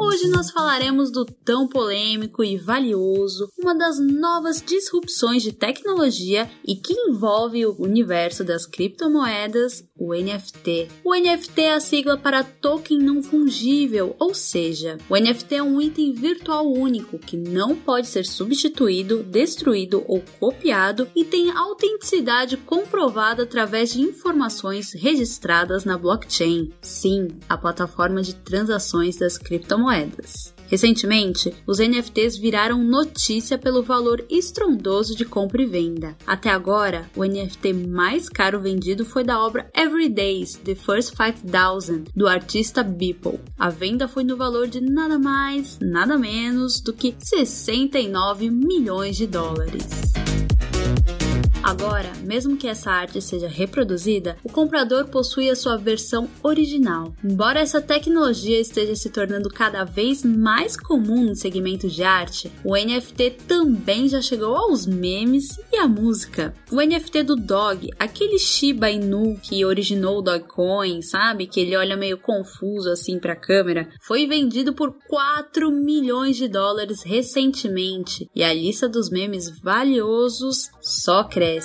Hoje nós falaremos do tão polêmico e valioso, uma das novas disrupções de tecnologia e que envolve o universo das criptomoedas, o NFT. O NFT é a sigla para token não fungível, ou seja, o NFT é um item virtual único que não pode ser substituído, destruído ou copiado e tem autenticidade comprovada através de informações registradas na blockchain. Sim, a plataforma de transações das criptomoedas. Recentemente, os NFTs viraram notícia pelo valor estrondoso de compra e venda. Até agora, o NFT mais caro vendido foi da obra Everydays, The First 5000, do artista Beeple. A venda foi no valor de nada mais, nada menos do que 69 milhões de dólares. Agora, mesmo que essa arte seja reproduzida, o comprador possui a sua versão original. Embora essa tecnologia esteja se tornando cada vez mais comum no segmento de arte, o NFT também já chegou aos memes e à música. O NFT do Dog, aquele Shiba Inu que originou o Dogecoin, sabe? Que ele olha meio confuso assim para a câmera, foi vendido por 4 milhões de dólares recentemente e a lista dos memes valiosos só cresce.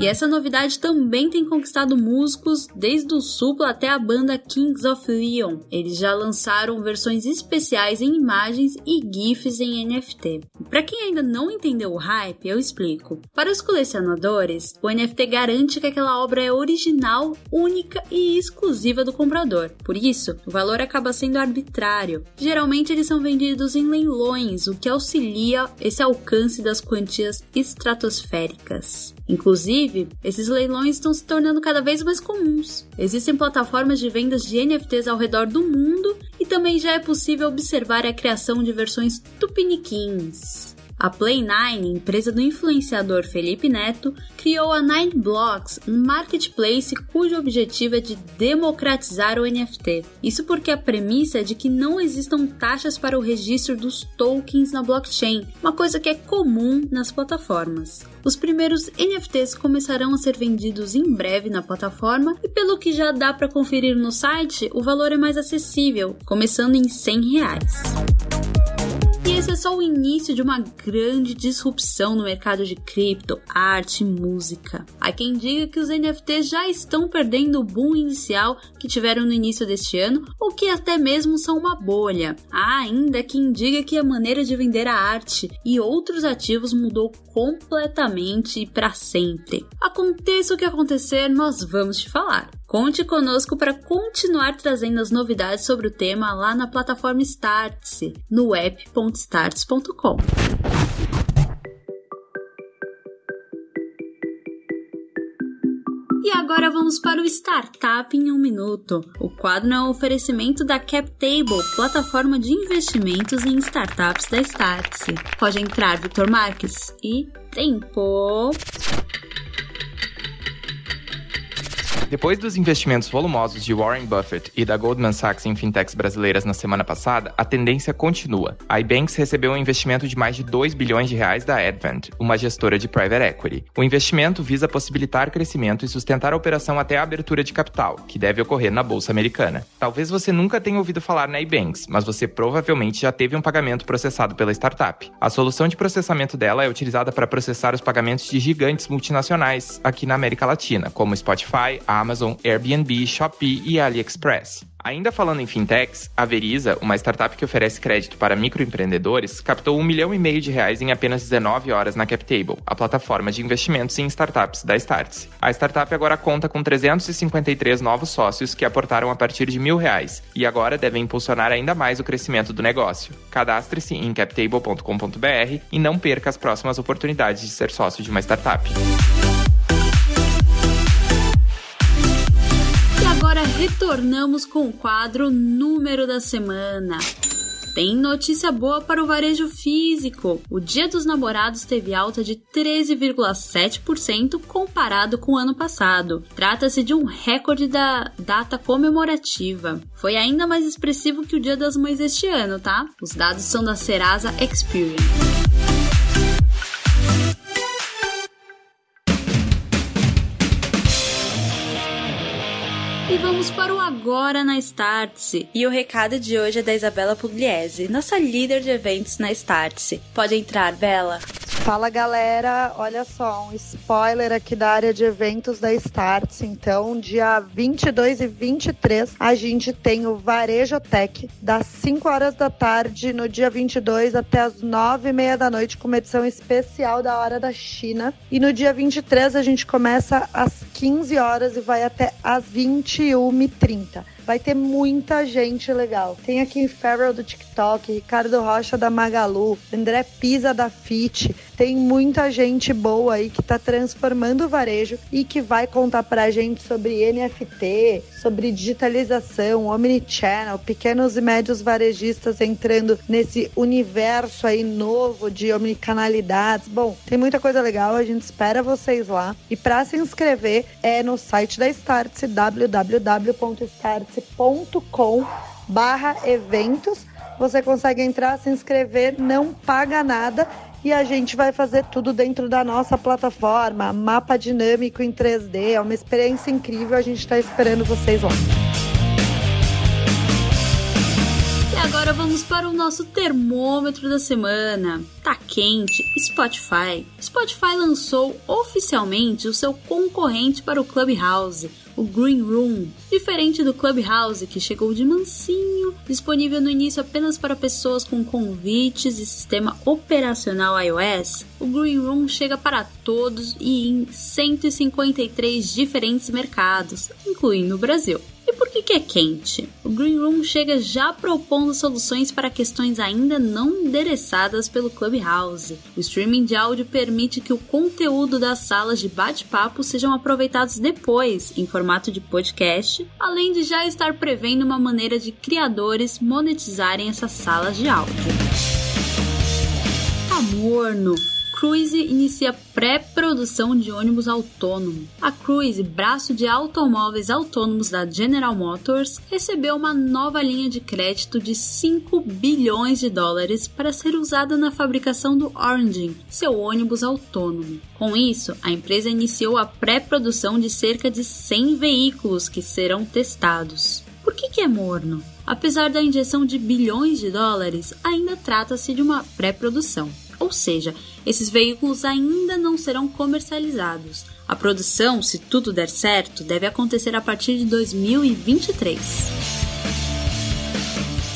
E essa novidade também tem conquistado músicos desde o Supla até a banda Kings of Leon. Eles já lançaram versões especiais em imagens e GIFs em NFT. Para quem ainda não entendeu o hype, eu explico. Para os colecionadores, o NFT garante que aquela obra é original, única e exclusiva do comprador. Por isso, o valor acaba sendo arbitrário. Geralmente eles são vendidos em leilões, o que auxilia esse alcance das quantias estratosféricas. Inclusive, esses leilões estão se tornando cada vez mais comuns. Existem plataformas de vendas de NFTs ao redor do mundo também já é possível observar a criação de versões tupiniquins. A Play9, empresa do influenciador Felipe Neto, criou a Nine Blocks, um marketplace cujo objetivo é de democratizar o NFT. Isso porque a premissa é de que não existam taxas para o registro dos tokens na blockchain, uma coisa que é comum nas plataformas. Os primeiros NFTs começarão a ser vendidos em breve na plataforma e pelo que já dá para conferir no site, o valor é mais acessível, começando em 100 reais. Esse é só o início de uma grande disrupção no mercado de cripto, arte e música. Há quem diga que os NFTs já estão perdendo o boom inicial que tiveram no início deste ano, ou que até mesmo são uma bolha. Há ainda quem diga que a maneira de vender a arte e outros ativos mudou completamente e para sempre. Aconteça o que acontecer, nós vamos te falar. Conte conosco para continuar trazendo as novidades sobre o tema lá na plataforma Startse, no app.starts.com. E agora vamos para o Startup em um Minuto. O quadro é um oferecimento da CapTable, plataforma de investimentos em startups da Startse. Pode entrar, Vitor Marques. E tempo! Depois dos investimentos volumosos de Warren Buffett e da Goldman Sachs em fintechs brasileiras na semana passada, a tendência continua. A iBanks recebeu um investimento de mais de 2 bilhões de reais da Advent, uma gestora de private equity. O investimento visa possibilitar crescimento e sustentar a operação até a abertura de capital, que deve ocorrer na bolsa americana. Talvez você nunca tenha ouvido falar na iBanks, mas você provavelmente já teve um pagamento processado pela startup. A solução de processamento dela é utilizada para processar os pagamentos de gigantes multinacionais aqui na América Latina, como Spotify, Amazon, Airbnb, Shopee e AliExpress. Ainda falando em fintechs, a Veriza, uma startup que oferece crédito para microempreendedores, captou um milhão e meio de reais em apenas 19 horas na CapTable, a plataforma de investimentos em startups da Startse. A startup agora conta com 353 novos sócios que aportaram a partir de mil reais e agora devem impulsionar ainda mais o crescimento do negócio. Cadastre-se em captable.com.br e não perca as próximas oportunidades de ser sócio de uma startup. Agora retornamos com o quadro Número da Semana. Tem notícia boa para o varejo físico. O Dia dos Namorados teve alta de 13,7% comparado com o ano passado. Trata-se de um recorde da data comemorativa. Foi ainda mais expressivo que o Dia das Mães este ano, tá? Os dados são da Serasa Experience. Vamos para o Agora na Startse. E o recado de hoje é da Isabela Pugliese, nossa líder de eventos na Startse. Pode entrar, Bela. Fala galera, olha só, um spoiler aqui da área de eventos da Starts. Então, dia 22 e 23, a gente tem o Varejo Tech, das 5 horas da tarde no dia 22 até as 9 e meia da noite, com uma edição especial da Hora da China. E no dia 23, a gente começa às 15 horas e vai até às 21h30. Vai ter muita gente legal. Tem aqui Farrell do TikTok, Ricardo Rocha da Magalu, André Pisa da Fit. Tem muita gente boa aí que está transformando o varejo e que vai contar pra gente sobre NFT, sobre digitalização, omnichannel, pequenos e médios varejistas entrando nesse universo aí novo de omnicanalidades. Bom, tem muita coisa legal, a gente espera vocês lá. E para se inscrever é no site da Startse, www.startse com barra eventos. Você consegue entrar, se inscrever, não paga nada e a gente vai fazer tudo dentro da nossa plataforma, mapa dinâmico em 3D, é uma experiência incrível, a gente está esperando vocês lá. E agora vamos para o nosso termômetro da semana. Tá quente, Spotify. Spotify lançou oficialmente o seu concorrente para o Clubhouse, o Green Room. Diferente do Clubhouse, que chegou de mansinho, disponível no início apenas para pessoas com convites e sistema operacional iOS, o Green Room chega para todos e em 153 diferentes mercados, incluindo o Brasil. Por que, é quente? O Green Room chega já propondo soluções para questões ainda não endereçadas pelo Clubhouse. O streaming de áudio permite que o conteúdo das salas de bate-papo sejam aproveitados depois, em formato de podcast, além de já estar prevendo uma maneira de criadores monetizarem essas salas de áudio. Amorno Cruise inicia pré-produção de ônibus autônomo. A Cruise, braço de automóveis autônomos da General Motors, recebeu uma nova linha de crédito de 5 bilhões de dólares para ser usada na fabricação do Origin, seu ônibus autônomo. Com isso, a empresa iniciou a pré-produção de cerca de 100 veículos que serão testados. Por que, que é morno? Apesar da injeção de bilhões de dólares, ainda trata-se de uma pré-produção. Ou seja, esses veículos ainda não serão comercializados. A produção, se tudo der certo, deve acontecer a partir de 2023.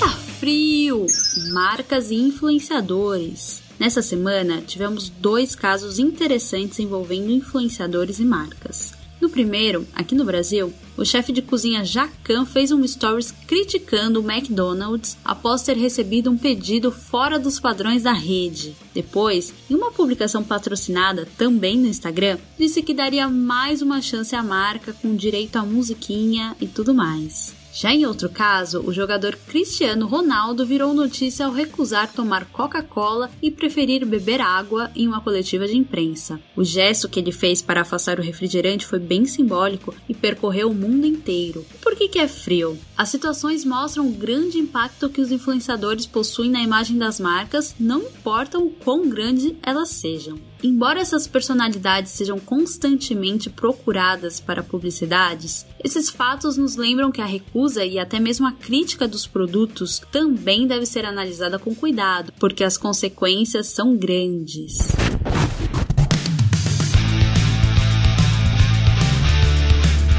Tá frio! Marcas e influenciadores. Nessa semana, tivemos dois casos interessantes envolvendo influenciadores e marcas. No primeiro, aqui no Brasil, o chefe de cozinha Jacan fez um stories criticando o McDonald's após ter recebido um pedido fora dos padrões da rede. Depois, em uma publicação patrocinada também no Instagram, disse que daria mais uma chance à marca com direito à musiquinha e tudo mais. Já em outro caso, o jogador Cristiano Ronaldo virou notícia ao recusar tomar Coca-Cola e preferir beber água em uma coletiva de imprensa. O gesto que ele fez para afastar o refrigerante foi bem simbólico e percorreu o mundo inteiro. Por que, que é frio? As situações mostram o grande impacto que os influenciadores possuem na imagem das marcas, não importam o quão grande elas sejam. Embora essas personalidades sejam constantemente procuradas para publicidades, esses fatos nos lembram que a recusa e até mesmo a crítica dos produtos também deve ser analisada com cuidado, porque as consequências são grandes.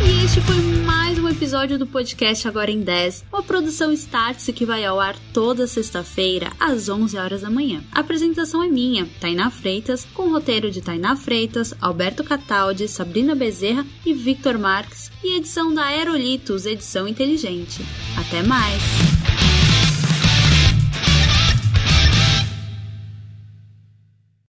E este foi episódio do podcast Agora em 10, uma produção Startse que vai ao ar toda sexta-feira às 11 horas da manhã. A apresentação é minha, Tainá Freitas, com roteiro de Tainá Freitas, Alberto Cataldi, Sabrina Bezerra e Victor Marques, e edição da Aerolitos, edição inteligente. Até mais!